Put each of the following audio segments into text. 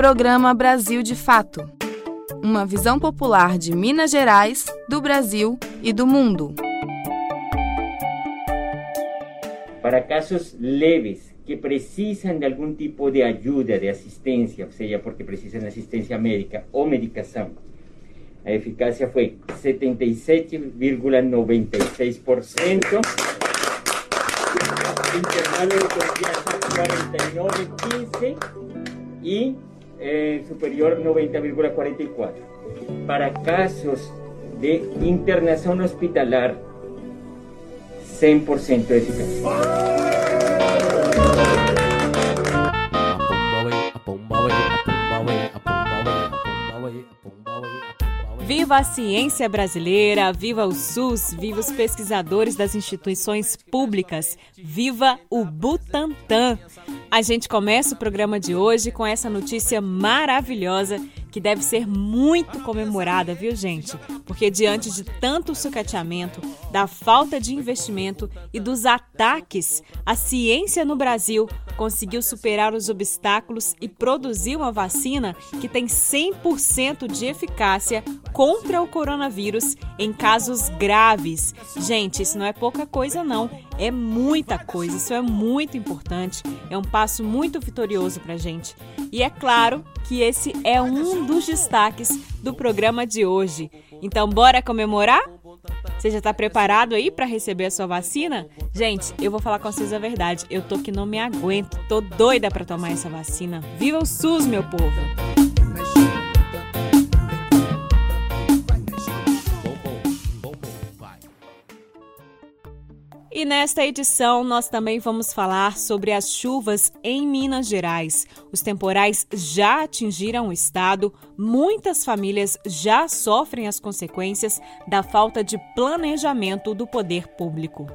Programa Brasil de Fato uma visão popular de Minas Gerais, do Brasil e do mundo. Para casos leves que precisam de algum tipo de ajuda, de assistência, ou seja, porque precisam de assistência médica ou medicação, a eficácia foi 77,96%. Intervalo de confiança 49,15 e eh, superior 90,44. Para casos de internação hospitalar, 100% eficaz. Viva a ciência brasileira, viva o SUS, viva os pesquisadores das instituições públicas, viva o Butantan. A gente começa o programa de hoje com essa notícia maravilhosa que deve ser muito comemorada, viu, gente? Porque diante de tanto sucateamento, da falta de investimento e dos ataques, a ciência no Brasil conseguiu superar os obstáculos e produzir uma vacina que tem 100% de eficácia contra o coronavírus em casos graves. Gente, isso não é pouca coisa não, é muita coisa, isso é muito importante, é um passo muito vitorioso para gente. E é claro que esse é um dos destaques do programa de hoje. Então, bora comemorar? Você já está preparado aí para receber a sua vacina? Gente, eu vou falar com vocês a verdade. Eu tô que não me aguento. Tô doida para tomar essa vacina. Viva o SUS, meu povo! E nesta edição nós também vamos falar sobre as chuvas em Minas Gerais. Os temporais já atingiram o estado, muitas famílias já sofrem as consequências da falta de planejamento do poder público.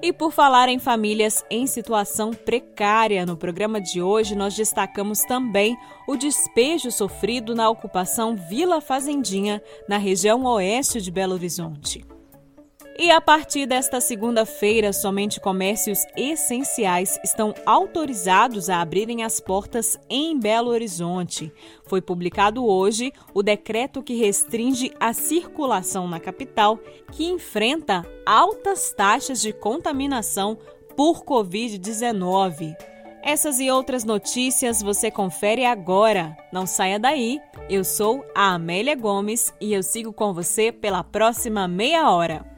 E por falar em famílias em situação precária, no programa de hoje nós destacamos também o despejo sofrido na ocupação Vila Fazendinha, na região oeste de Belo Horizonte. E a partir desta segunda-feira, somente comércios essenciais estão autorizados a abrirem as portas em Belo Horizonte. Foi publicado hoje o decreto que restringe a circulação na capital, que enfrenta altas taxas de contaminação por Covid-19. Essas e outras notícias você confere agora. Não saia daí. Eu sou a Amélia Gomes e eu sigo com você pela próxima meia hora.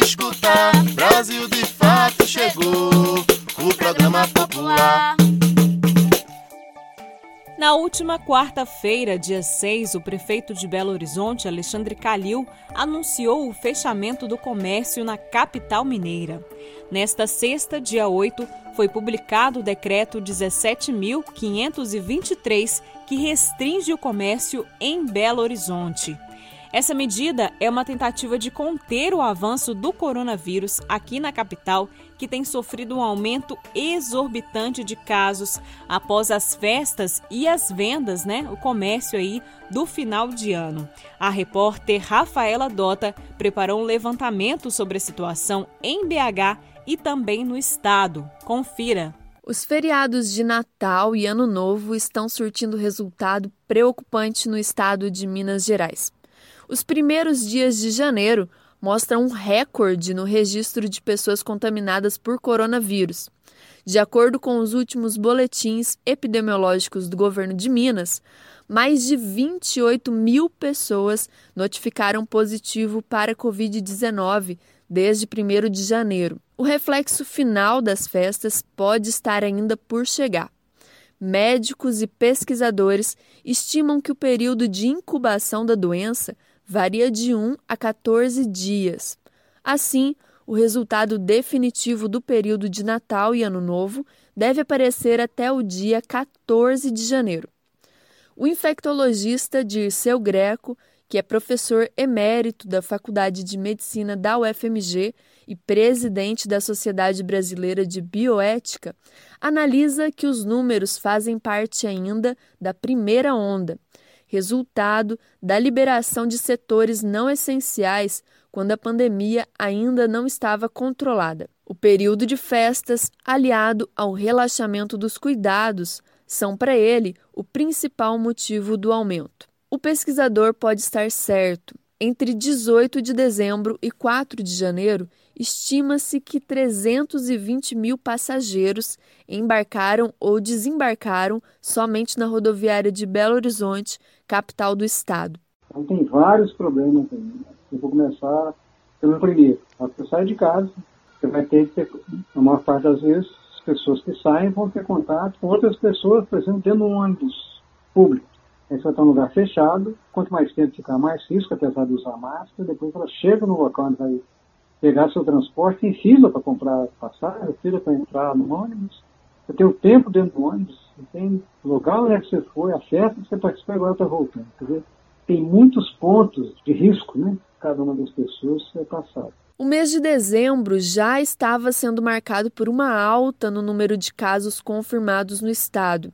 Na última quarta-feira, dia 6, o prefeito de Belo Horizonte, Alexandre Calil, anunciou o fechamento do comércio na capital mineira. Nesta sexta, dia 8, foi publicado o decreto 17.523, que restringe o comércio em Belo Horizonte. Essa medida é uma tentativa de conter o avanço do coronavírus aqui na capital, que tem sofrido um aumento exorbitante de casos após as festas e as vendas, né, o comércio aí do final de ano. A repórter Rafaela Dota preparou um levantamento sobre a situação em BH e também no estado. Confira. Os feriados de Natal e Ano Novo estão surtindo resultado preocupante no estado de Minas Gerais. Os primeiros dias de janeiro mostram um recorde no registro de pessoas contaminadas por coronavírus. De acordo com os últimos boletins epidemiológicos do governo de Minas, mais de 28 mil pessoas notificaram positivo para Covid-19 desde 1 de janeiro. O reflexo final das festas pode estar ainda por chegar. Médicos e pesquisadores estimam que o período de incubação da doença varia de 1 a 14 dias. Assim, o resultado definitivo do período de Natal e Ano Novo deve aparecer até o dia 14 de janeiro. O infectologista Dirceu Greco, que é professor emérito da Faculdade de Medicina da UFMG e presidente da Sociedade Brasileira de Bioética, analisa que os números fazem parte ainda da primeira onda, resultado da liberação de setores não essenciais quando a pandemia ainda não estava controlada. O período de festas, aliado ao relaxamento dos cuidados, são para ele o principal motivo do aumento. O pesquisador pode estar certo. Entre 18 de dezembro e 4 de janeiro, estima-se que 320 mil passageiros embarcaram ou desembarcaram somente na rodoviária de Belo Horizonte, capital do estado. Então, tem vários problemas aí. Né? Eu vou começar pelo primeiro. Você sai de casa, você vai ter que ter, a maior parte das vezes, as pessoas que saem vão ter contato com outras pessoas, por exemplo, de um ônibus público. Aí você vai estar num lugar fechado, quanto mais tempo ficar, mais risco, apesar de usar máscara, depois ela chega no local onde vai pegar seu transporte em fila para comprar passagem, fila para entrar no ônibus. Você tem o tempo dentro do ônibus, você tem lugar onde é você foi, a festa que você participou agora está voltando. Quer dizer, tem muitos pontos de risco, né? Cada uma das pessoas é passado. O mês de dezembro já estava sendo marcado por uma alta no número de casos confirmados no estado.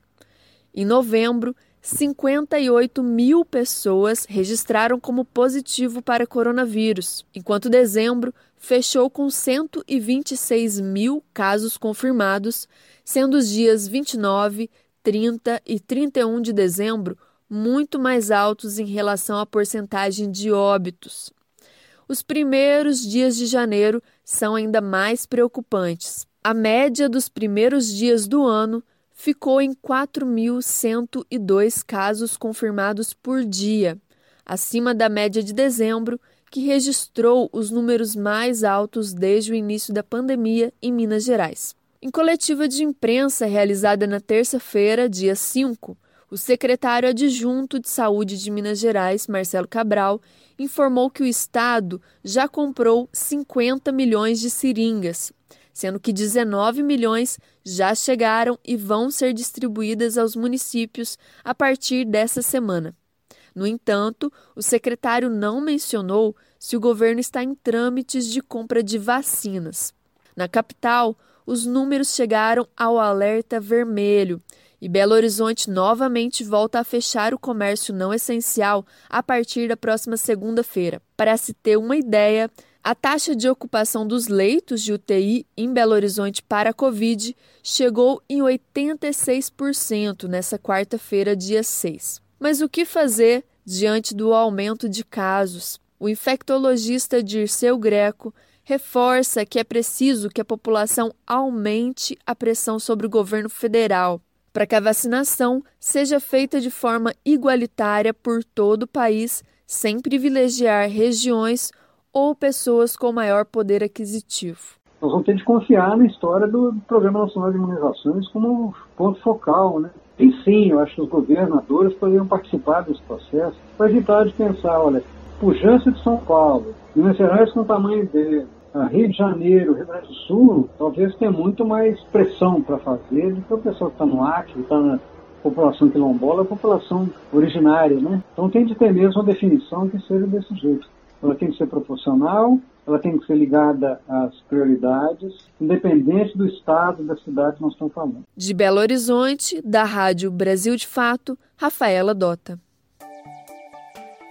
Em novembro, 58 mil pessoas registraram como positivo para coronavírus, enquanto dezembro fechou com 126 mil casos confirmados, sendo os dias 29, 30 e 31 de dezembro muito mais altos em relação à porcentagem de óbitos. Os primeiros dias de janeiro são ainda mais preocupantes. A média dos primeiros dias do ano ficou em 4.102 casos confirmados por dia, acima da média de dezembro, que registrou os números mais altos desde o início da pandemia em Minas Gerais. Em coletiva de imprensa realizada na terça-feira, dia 5, o secretário adjunto de Saúde de Minas Gerais, Marcelo Cabral, informou que o estado já comprou 50 milhões de seringas sendo que 19 milhões já chegaram e vão ser distribuídas aos municípios a partir dessa semana. No entanto, o secretário não mencionou se o governo está em trâmites de compra de vacinas. Na capital, os números chegaram ao alerta vermelho e Belo Horizonte novamente volta a fechar o comércio não essencial a partir da próxima segunda-feira. Para se ter uma ideia, a taxa de ocupação dos leitos de UTI em Belo Horizonte para a Covid chegou em 86% nessa quarta-feira, dia 6. Mas o que fazer diante do aumento de casos? O infectologista Dirceu Greco reforça que é preciso que a população aumente a pressão sobre o governo federal para que a vacinação seja feita de forma igualitária por todo o país, sem privilegiar regiões ou pessoas com maior poder aquisitivo. Nós vamos ter de confiar na história do Programa Nacional de Imunizações como ponto focal, né? E sim, eu acho que os governadores poderiam participar desse processo para evitar de pensar, olha, pujança de São Paulo, Minas Gerais com o tamanho dele, Rio de Janeiro, Rio Grande do Sul, talvez tenha muito mais pressão para fazer do que o pessoal que está no Acre, está na população quilombola, a população originária, né? Então tem de ter mesmo uma definição que seja desse jeito ela tem que ser proporcional, ela tem que ser ligada às prioridades, independente do estado da cidade que nós estamos falando. De Belo Horizonte, da Rádio Brasil de Fato, Rafaela Dota.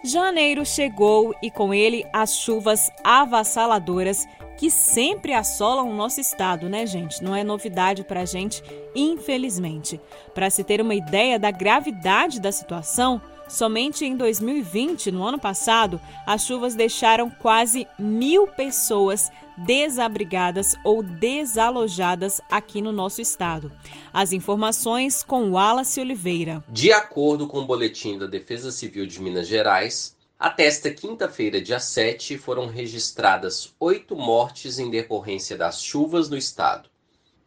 Janeiro chegou e com ele as chuvas avassaladoras que sempre assolam o nosso estado, né, gente? Não é novidade para a gente, infelizmente. Para se ter uma ideia da gravidade da situação, Somente em 2020, no ano passado, as chuvas deixaram quase mil pessoas desabrigadas ou desalojadas aqui no nosso estado. As informações com Wallace Oliveira. De acordo com o boletim da Defesa Civil de Minas Gerais, até esta quinta-feira, dia 7, foram registradas oito mortes em decorrência das chuvas no estado.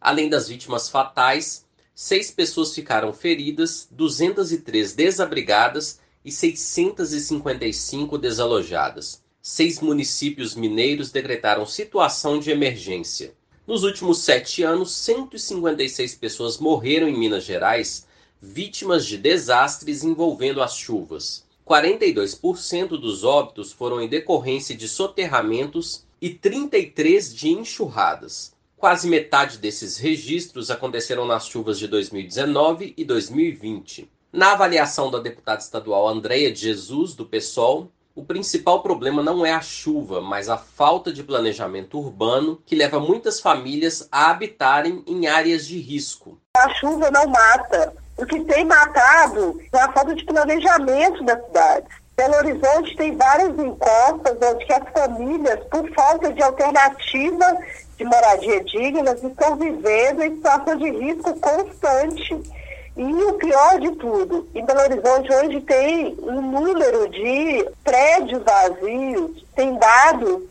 Além das vítimas fatais, seis pessoas ficaram feridas, 203 desabrigadas e 655 desalojadas. Seis municípios mineiros decretaram situação de emergência. Nos últimos sete anos, 156 pessoas morreram em Minas Gerais, vítimas de desastres envolvendo as chuvas. 42% dos óbitos foram em decorrência de soterramentos e 33 de enxurradas. Quase metade desses registros aconteceram nas chuvas de 2019 e 2020. Na avaliação da deputada estadual Andréia de Jesus, do PSOL, o principal problema não é a chuva, mas a falta de planejamento urbano que leva muitas famílias a habitarem em áreas de risco. A chuva não mata. O que tem matado é a falta de planejamento das cidades. Belo Horizonte tem várias encostas onde as famílias, por falta de alternativa de moradia digna, estão vivendo em situação de risco constante. E o pior de tudo, em Belo Horizonte hoje tem um número de prédios vazios, tem dados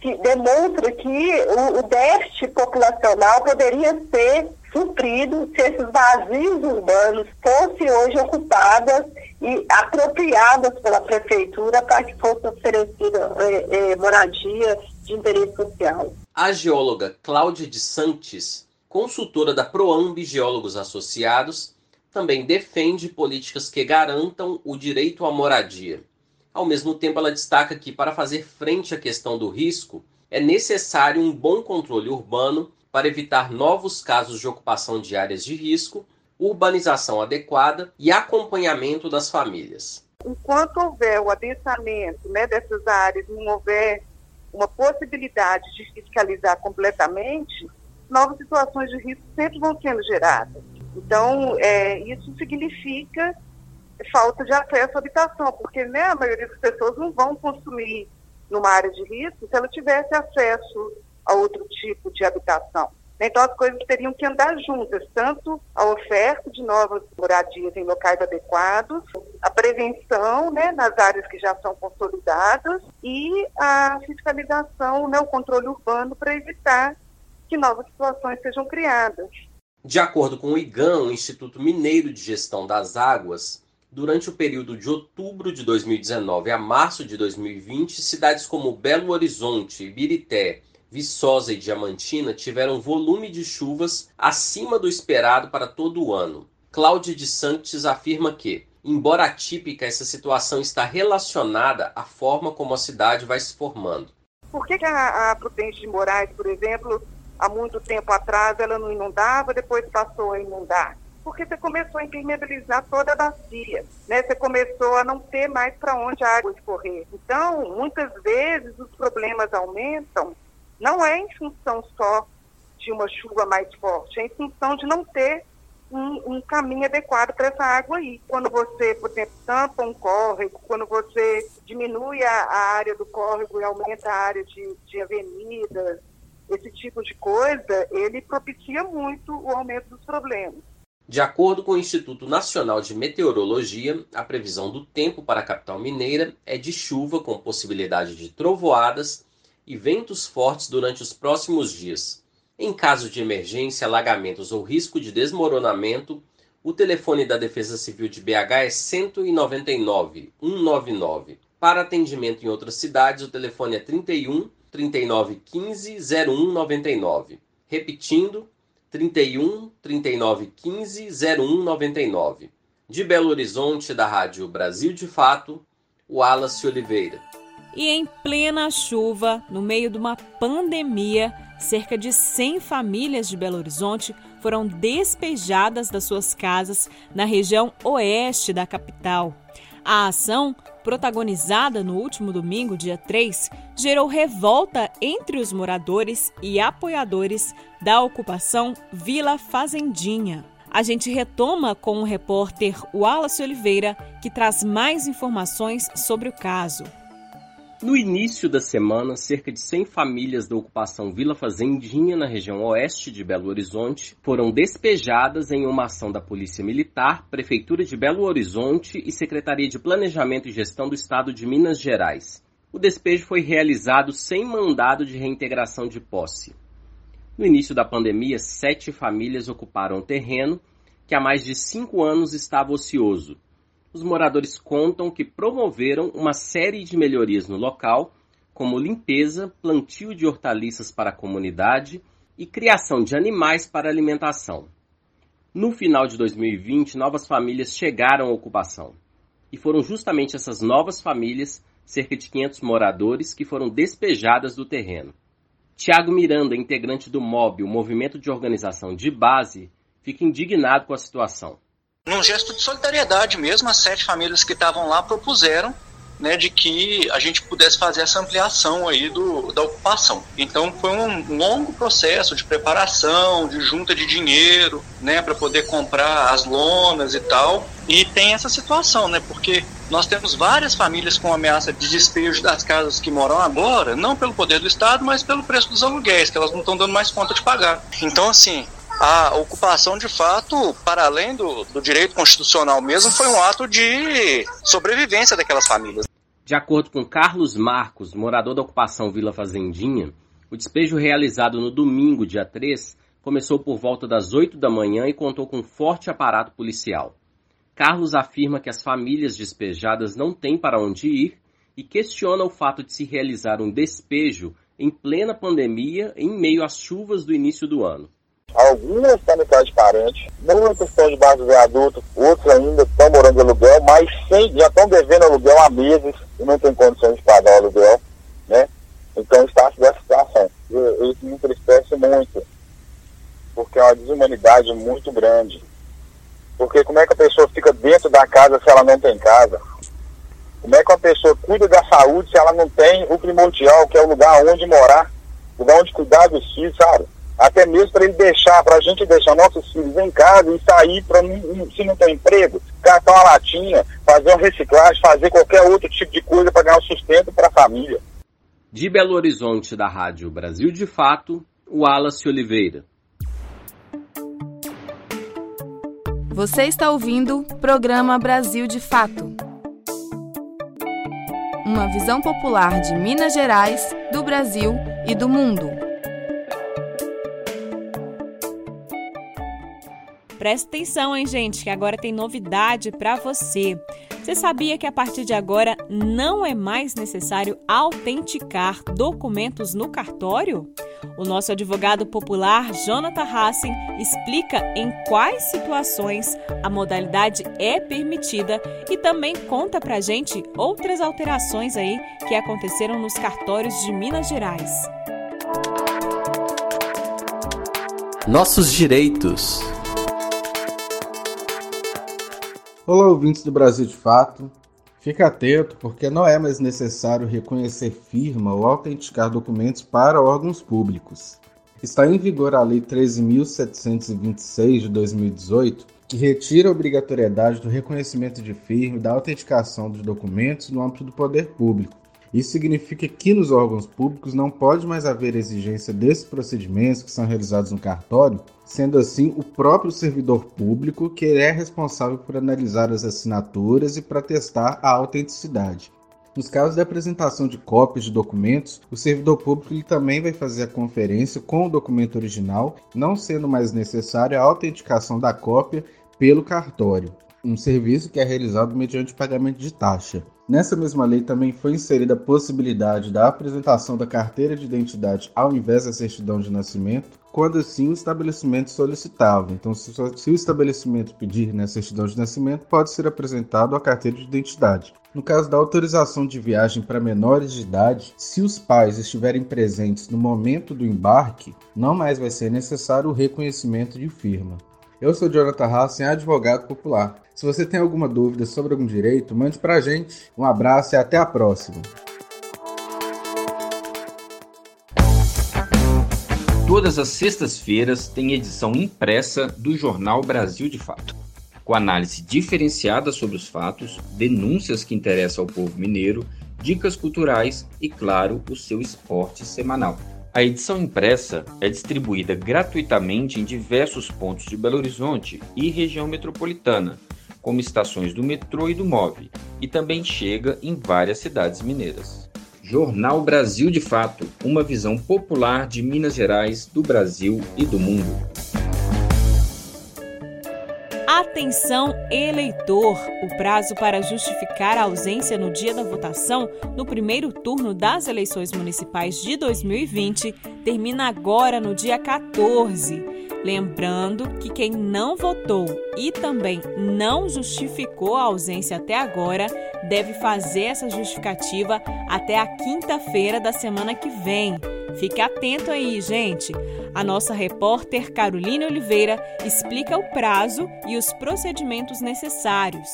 que demonstra que o, o déficit populacional poderia ser suprido se esses vazios urbanos fossem hoje ocupadas e apropriadas pela prefeitura para que fosse oferecida é, é, moradia de interesse social. A geóloga Cláudia de Santos, consultora da Proamb Geólogos Associados, também defende políticas que garantam o direito à moradia. Ao mesmo tempo, ela destaca que, para fazer frente à questão do risco, é necessário um bom controle urbano para evitar novos casos de ocupação de áreas de risco, urbanização adequada e acompanhamento das famílias. Enquanto houver o adensamento né, dessas áreas, não houver uma possibilidade de fiscalizar completamente, novas situações de risco sempre vão sendo geradas. Então, é, isso significa falta de acesso à habitação, porque né, a maioria das pessoas não vão consumir numa área de risco se ela tivesse acesso a outro tipo de habitação. Então, as coisas teriam que andar juntas, tanto a oferta de novas moradias em locais adequados, a prevenção né, nas áreas que já são consolidadas e a fiscalização, né, o controle urbano para evitar que novas situações sejam criadas. De acordo com o IGAM, o Instituto Mineiro de Gestão das Águas, durante o período de outubro de 2019 a março de 2020, cidades como Belo Horizonte, Ibirité, Viçosa e Diamantina tiveram volume de chuvas acima do esperado para todo o ano. Cláudia de Santos afirma que, embora atípica, essa situação está relacionada à forma como a cidade vai se formando. Por que, a, a Prudente de Moraes, por exemplo, há muito tempo atrás ela não inundava, depois passou a inundar? Porque você começou a impermeabilizar toda a bacia, né? Você começou a não ter mais para onde a água escorrer. Então, muitas vezes os problemas aumentam não é em função só de uma chuva mais forte, é em função de não ter um, um caminho adequado para essa água aí. Quando você, por exemplo, tampa um córrego, quando você diminui a, a área do córrego e aumenta a área de, de avenidas, esse tipo de coisa, ele propicia muito o aumento dos problemas. De acordo com o Instituto Nacional de Meteorologia, a previsão do tempo para a capital mineira é de chuva com possibilidade de trovoadas e ventos fortes durante os próximos dias. Em caso de emergência, alagamentos ou risco de desmoronamento, o telefone da Defesa Civil de BH é 199 199. Para atendimento em outras cidades, o telefone é 31 39 15 0199. Repetindo, 31 39 15 0199. De Belo Horizonte, da Rádio Brasil de Fato, Wallace Oliveira. E em plena chuva, no meio de uma pandemia, cerca de 100 famílias de Belo Horizonte foram despejadas das suas casas na região oeste da capital. A ação, protagonizada no último domingo, dia 3, gerou revolta entre os moradores e apoiadores da ocupação Vila Fazendinha. A gente retoma com o repórter Wallace Oliveira, que traz mais informações sobre o caso. No início da semana, cerca de 100 famílias da ocupação Vila Fazendinha, na região oeste de Belo Horizonte, foram despejadas em uma ação da Polícia Militar, Prefeitura de Belo Horizonte e Secretaria de Planejamento e Gestão do Estado de Minas Gerais. O despejo foi realizado sem mandado de reintegração de posse. No início da pandemia, sete famílias ocuparam o terreno que há mais de cinco anos estava ocioso os moradores contam que promoveram uma série de melhorias no local, como limpeza, plantio de hortaliças para a comunidade e criação de animais para alimentação. No final de 2020, novas famílias chegaram à ocupação. E foram justamente essas novas famílias cerca de 500 moradores que foram despejadas do terreno. Tiago Miranda, integrante do MOB, o Movimento de Organização de Base, fica indignado com a situação. Num gesto de solidariedade mesmo, as sete famílias que estavam lá propuseram né, de que a gente pudesse fazer essa ampliação aí do, da ocupação. Então foi um longo processo de preparação, de junta de dinheiro, né, para poder comprar as lonas e tal. E tem essa situação, né, porque nós temos várias famílias com ameaça de despejo das casas que moram agora, não pelo poder do Estado, mas pelo preço dos aluguéis, que elas não estão dando mais conta de pagar. Então, assim, a ocupação, de fato, para além do, do direito constitucional mesmo, foi um ato de sobrevivência daquelas famílias. De acordo com Carlos Marcos, morador da ocupação Vila Fazendinha, o despejo realizado no domingo, dia 3, começou por volta das 8 da manhã e contou com um forte aparato policial. Carlos afirma que as famílias despejadas não têm para onde ir e questiona o fato de se realizar um despejo em plena pandemia em meio às chuvas do início do ano. Algumas de parente, muitas estão debaixo do viaduto, outros ainda estão morando de aluguel, mas sem, já estão devendo aluguel há meses e não tem condições de pagar o aluguel, né? Então está dessa situação. Isso me entristece muito, porque é uma desumanidade muito grande. Porque como é que a pessoa fica dentro da casa se ela não tem casa? Como é que uma pessoa cuida da saúde se ela não tem o primordial, que é o lugar onde morar, lugar onde cuidar dos filhos, sabe? Até mesmo para ele deixar, para a gente deixar nossos filhos em casa e sair para se não tem emprego, catar uma latinha, fazer uma reciclagem, fazer qualquer outro tipo de coisa para ganhar um sustento para a família. De Belo Horizonte, da Rádio Brasil de Fato, o Wallace Oliveira. Você está ouvindo o programa Brasil de Fato. Uma visão popular de Minas Gerais, do Brasil e do mundo. Presta atenção, hein, gente, que agora tem novidade para você. Você sabia que a partir de agora não é mais necessário autenticar documentos no cartório? O nosso advogado popular, Jonathan Hassen, explica em quais situações a modalidade é permitida e também conta pra gente outras alterações aí que aconteceram nos cartórios de Minas Gerais. Nossos direitos. Olá, ouvintes do Brasil de Fato. Fique atento, porque não é mais necessário reconhecer firma ou autenticar documentos para órgãos públicos. Está em vigor a Lei 13.726 de 2018, que retira a obrigatoriedade do reconhecimento de firma e da autenticação dos documentos no âmbito do poder público. Isso significa que nos órgãos públicos não pode mais haver exigência desses procedimentos que são realizados no cartório, sendo assim o próprio servidor público que é responsável por analisar as assinaturas e para testar a autenticidade. Nos casos de apresentação de cópias de documentos, o servidor público ele também vai fazer a conferência com o documento original, não sendo mais necessária a autenticação da cópia pelo cartório, um serviço que é realizado mediante pagamento de taxa. Nessa mesma lei também foi inserida a possibilidade da apresentação da carteira de identidade ao invés da certidão de nascimento, quando assim o estabelecimento solicitava. Então, se, o estabelecimento pedir né, certidão de nascimento, pode ser apresentado a carteira de identidade. No caso da autorização de viagem para menores de idade, se os pais estiverem presentes no momento do embarque, não mais vai ser necessário o reconhecimento de firma. Eu sou Jonathan Hassen, advogado popular. Se você tem alguma dúvida sobre algum direito, mande para a gente. Um abraço e até a próxima. Todas as sextas-feiras tem edição impressa do jornal Brasil de Fato, com análise diferenciada sobre os fatos, denúncias que interessam ao povo mineiro, dicas culturais e, claro, o seu esporte semanal. A edição impressa é distribuída gratuitamente em diversos pontos de Belo Horizonte e região metropolitana, como estações do metrô e do MOV, e também chega em várias cidades mineiras. Jornal Brasil de Fato uma visão popular de Minas Gerais, do Brasil e do mundo. Atenção, eleitor! O prazo para justificar a ausência no dia da votação no primeiro turno das eleições municipais de 2020 termina agora no dia 14. Lembrando que quem não votou e também não justificou a ausência até agora deve fazer essa justificativa até a quinta-feira da semana que vem. Fique atento aí, gente. A nossa repórter Caroline Oliveira explica o prazo e os procedimentos necessários.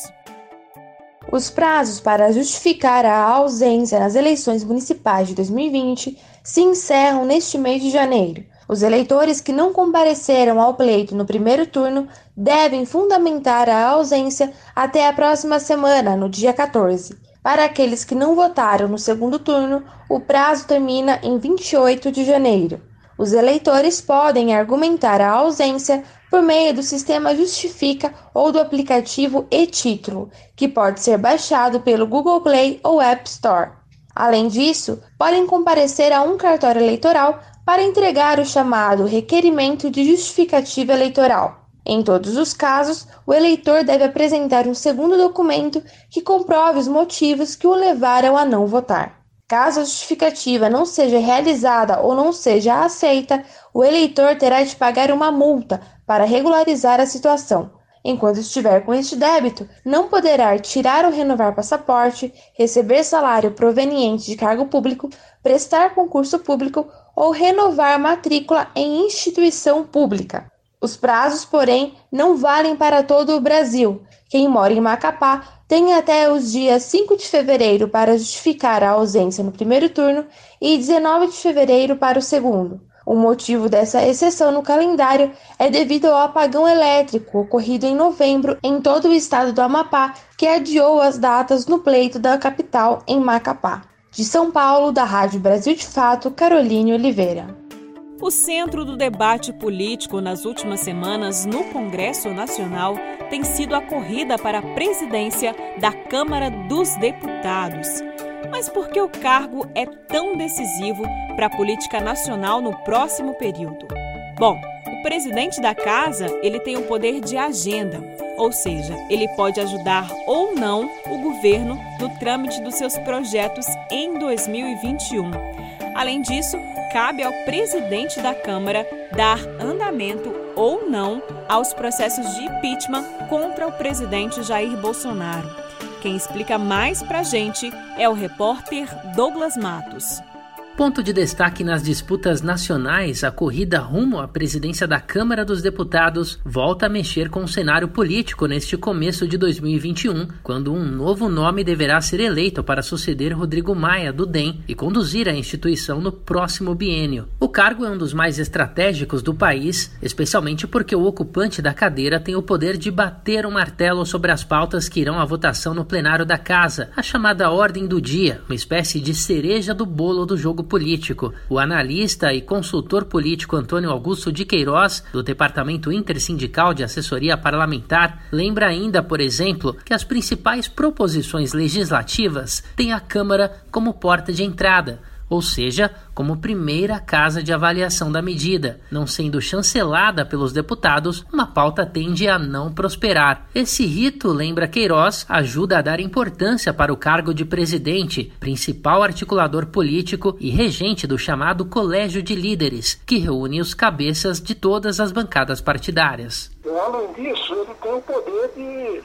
Os prazos para justificar a ausência nas eleições municipais de 2020 se encerram neste mês de janeiro. Os eleitores que não compareceram ao pleito no primeiro turno devem fundamentar a ausência até a próxima semana, no dia 14. Para aqueles que não votaram no segundo turno, o prazo termina em 28 de janeiro. Os eleitores podem argumentar a ausência por meio do sistema Justifica ou do aplicativo e-Título, que pode ser baixado pelo Google Play ou App Store. Além disso, podem comparecer a um cartório eleitoral para entregar o chamado requerimento de justificativa eleitoral. Em todos os casos, o eleitor deve apresentar um segundo documento que comprove os motivos que o levaram a não votar. Caso a justificativa não seja realizada ou não seja aceita, o eleitor terá de pagar uma multa para regularizar a situação. Enquanto estiver com este débito, não poderá tirar ou renovar passaporte, receber salário proveniente de cargo público, prestar concurso público ou renovar matrícula em instituição pública. Os prazos, porém, não valem para todo o Brasil. Quem mora em Macapá tem até os dias 5 de fevereiro para justificar a ausência no primeiro turno e 19 de fevereiro para o segundo. O motivo dessa exceção no calendário é devido ao apagão elétrico ocorrido em novembro em todo o estado do Amapá, que adiou as datas no pleito da capital em Macapá. De São Paulo, da Rádio Brasil de Fato, Caroline Oliveira. O centro do debate político nas últimas semanas no Congresso Nacional tem sido a corrida para a presidência da Câmara dos Deputados. Mas por que o cargo é tão decisivo para a política nacional no próximo período? Bom, o presidente da casa, ele tem o poder de agenda, ou seja, ele pode ajudar ou não o governo no trâmite dos seus projetos em 2021. Além disso, cabe ao presidente da Câmara dar andamento ou não aos processos de impeachment contra o presidente Jair Bolsonaro. Quem explica mais pra gente é o repórter Douglas Matos. Ponto de destaque nas disputas nacionais, a corrida rumo à presidência da Câmara dos Deputados volta a mexer com o cenário político neste começo de 2021, quando um novo nome deverá ser eleito para suceder Rodrigo Maia, do DEM, e conduzir a instituição no próximo biênio. O cargo é um dos mais estratégicos do país, especialmente porque o ocupante da cadeira tem o poder de bater o um martelo sobre as pautas que irão à votação no plenário da Casa, a chamada Ordem do Dia, uma espécie de cereja do bolo do jogo político. O analista e consultor político Antônio Augusto de Queiroz, do Departamento Intersindical de Assessoria Parlamentar, lembra ainda, por exemplo, que as principais proposições legislativas têm a Câmara como porta de entrada ou seja, como primeira casa de avaliação da medida. Não sendo chancelada pelos deputados, uma pauta tende a não prosperar. Esse rito, lembra Queiroz, ajuda a dar importância para o cargo de presidente, principal articulador político e regente do chamado Colégio de Líderes, que reúne os cabeças de todas as bancadas partidárias. Além disso, ele tem o poder de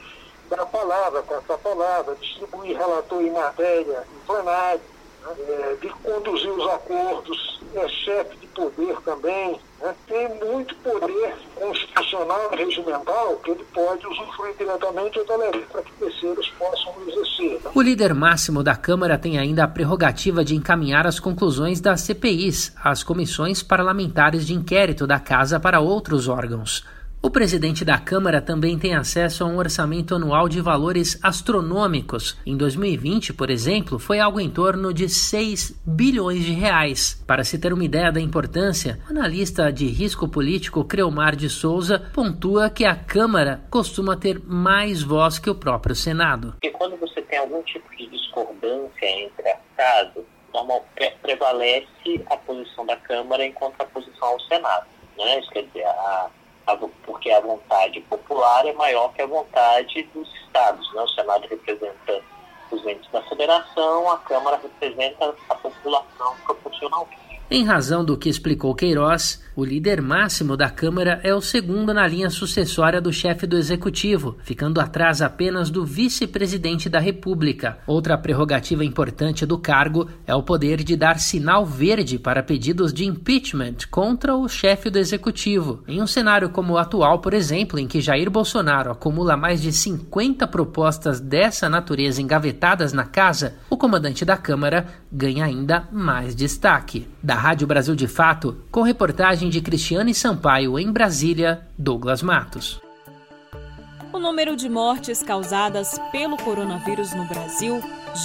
dar palavra, passar palavra, distribuir relator em matéria, em plenário é, de conduzir os acordos, é chefe de poder também, né? tem muito poder constitucional e regimental que ele pode usufruir diretamente ou tolerar para que terceiros possam exercer. O líder máximo da Câmara tem ainda a prerrogativa de encaminhar as conclusões das CPIs, as comissões parlamentares de inquérito da Casa para outros órgãos. O presidente da Câmara também tem acesso a um orçamento anual de valores astronômicos. Em 2020, por exemplo, foi algo em torno de 6 bilhões de reais. Para se ter uma ideia da importância, o analista de risco político Creomar de Souza pontua que a Câmara costuma ter mais voz que o próprio Senado. E quando você tem algum tipo de discordância entre as casas, normal, prevalece a posição da Câmara em contraposição ao Senado. Né? Isso quer dizer, a porque a vontade popular é maior que a vontade dos estados. Né? O Senado representa os entes da federação, a Câmara representa a população proporcionalmente. Em razão do que explicou Queiroz, o líder máximo da Câmara é o segundo na linha sucessória do chefe do Executivo, ficando atrás apenas do vice-presidente da República. Outra prerrogativa importante do cargo é o poder de dar sinal verde para pedidos de impeachment contra o chefe do Executivo. Em um cenário como o atual, por exemplo, em que Jair Bolsonaro acumula mais de 50 propostas dessa natureza engavetadas na casa, o comandante da Câmara ganha ainda mais destaque. Da Rádio Brasil de Fato, com reportagem de Cristiane Sampaio em Brasília, Douglas Matos. O número de mortes causadas pelo coronavírus no Brasil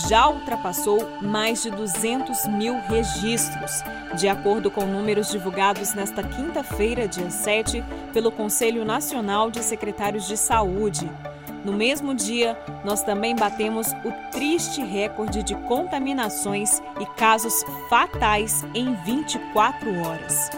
já ultrapassou mais de 200 mil registros, de acordo com números divulgados nesta quinta-feira, dia 7, pelo Conselho Nacional de Secretários de Saúde. No mesmo dia, nós também batemos o triste recorde de contaminações e casos fatais em 24 horas.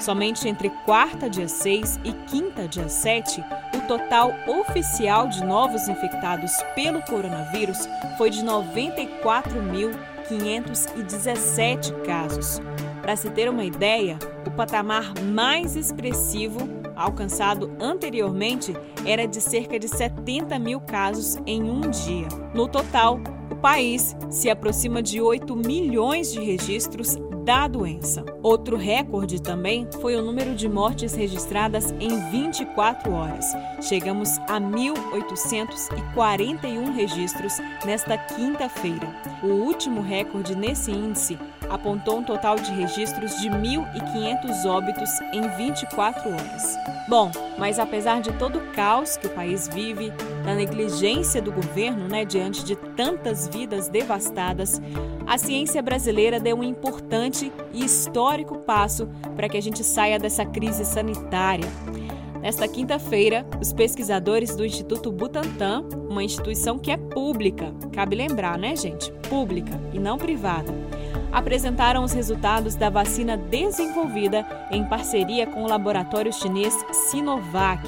Somente entre quarta, dia 6 e quinta, dia 7, o total oficial de novos infectados pelo coronavírus foi de 94.517 casos. Para se ter uma ideia, o patamar mais expressivo alcançado anteriormente era de cerca de 70 mil casos em um dia. No total, o país se aproxima de 8 milhões de registros da doença. Outro recorde também foi o número de mortes registradas em 24 horas. Chegamos a 1.841 registros nesta quinta-feira. O último recorde nesse índice apontou um total de registros de 1.500 óbitos em 24 horas. Bom, mas apesar de todo o caos que o país vive, da negligência do governo, né, diante de tantas vidas devastadas, a ciência brasileira deu um importante e histórico passo para que a gente saia dessa crise sanitária. Nesta quinta-feira, os pesquisadores do Instituto Butantan, uma instituição que é pública, cabe lembrar, né, gente? Pública e não privada apresentaram os resultados da vacina desenvolvida em parceria com o laboratório chinês Sinovac.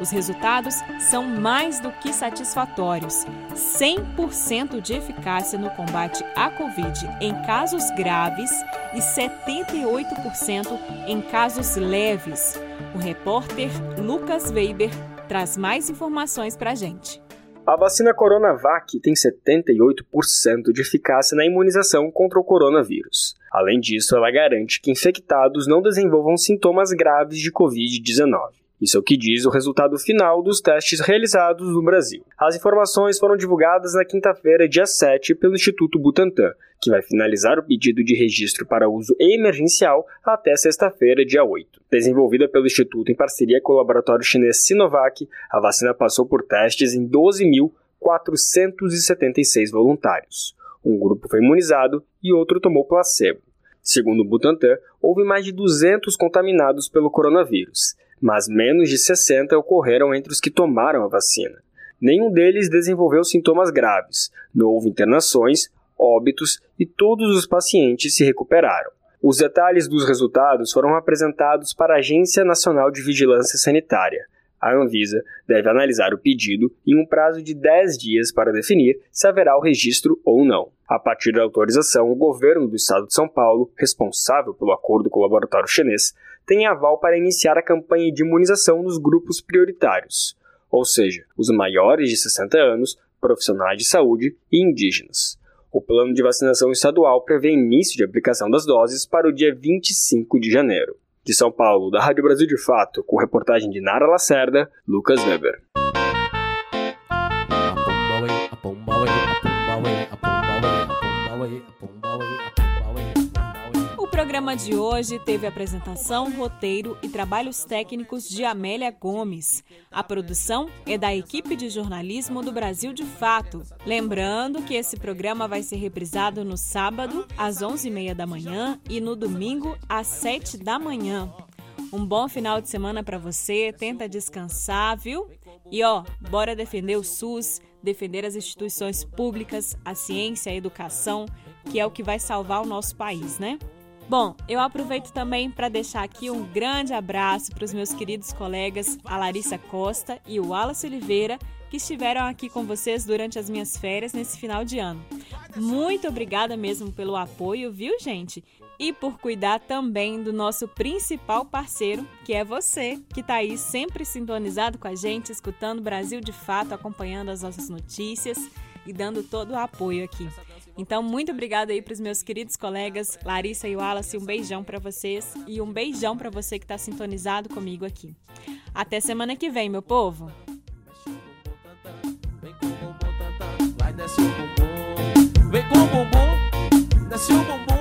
Os resultados são mais do que satisfatórios: 100% de eficácia no combate à Covid em casos graves e 78% em casos leves. O repórter Lucas Weber traz mais informações para a gente. A vacina Coronavac tem 78% de eficácia na imunização contra o coronavírus. Além disso, ela garante que infectados não desenvolvam sintomas graves de Covid-19. Isso é o que diz o resultado final dos testes realizados no Brasil. As informações foram divulgadas na quinta-feira, dia 7, pelo Instituto Butantan, que vai finalizar o pedido de registro para uso emergencial até sexta-feira, dia 8. Desenvolvida pelo Instituto em parceria com o laboratório chinês Sinovac, a vacina passou por testes em 12.476 voluntários. Um grupo foi imunizado e outro tomou placebo. Segundo o Butantan, houve mais de 200 contaminados pelo coronavírus mas menos de 60 ocorreram entre os que tomaram a vacina. Nenhum deles desenvolveu sintomas graves, não houve internações, óbitos e todos os pacientes se recuperaram. Os detalhes dos resultados foram apresentados para a Agência Nacional de Vigilância Sanitária. A Anvisa deve analisar o pedido em um prazo de 10 dias para definir se haverá o registro ou não. A partir da autorização, o governo do estado de São Paulo, responsável pelo acordo com o laboratório chinês, tem aval para iniciar a campanha de imunização nos grupos prioritários, ou seja, os maiores de 60 anos, profissionais de saúde e indígenas. O plano de vacinação estadual prevê início de aplicação das doses para o dia 25 de janeiro. De São Paulo, da Rádio Brasil de Fato, com reportagem de Nara Lacerda, Lucas Weber. Programa de hoje teve apresentação, roteiro e trabalhos técnicos de Amélia Gomes. A produção é da equipe de jornalismo do Brasil de Fato. Lembrando que esse programa vai ser reprisado no sábado, às 11h30 da manhã e no domingo, às 7 da manhã. Um bom final de semana para você, tenta descansar, viu? E ó, bora defender o SUS, defender as instituições públicas, a ciência, a educação, que é o que vai salvar o nosso país, né? Bom, eu aproveito também para deixar aqui um grande abraço para os meus queridos colegas, a Larissa Costa e o Wallace Oliveira, que estiveram aqui com vocês durante as minhas férias nesse final de ano. Muito obrigada mesmo pelo apoio, viu, gente? e por cuidar também do nosso principal parceiro, que é você, que está aí sempre sintonizado com a gente, escutando Brasil de Fato, acompanhando as nossas notícias e dando todo o apoio aqui. Então, muito obrigada aí para os meus queridos colegas Larissa e Wallace, um beijão para vocês e um beijão para você que está sintonizado comigo aqui. Até semana que vem, meu povo. Vem com o bumbum, desce o bumbum,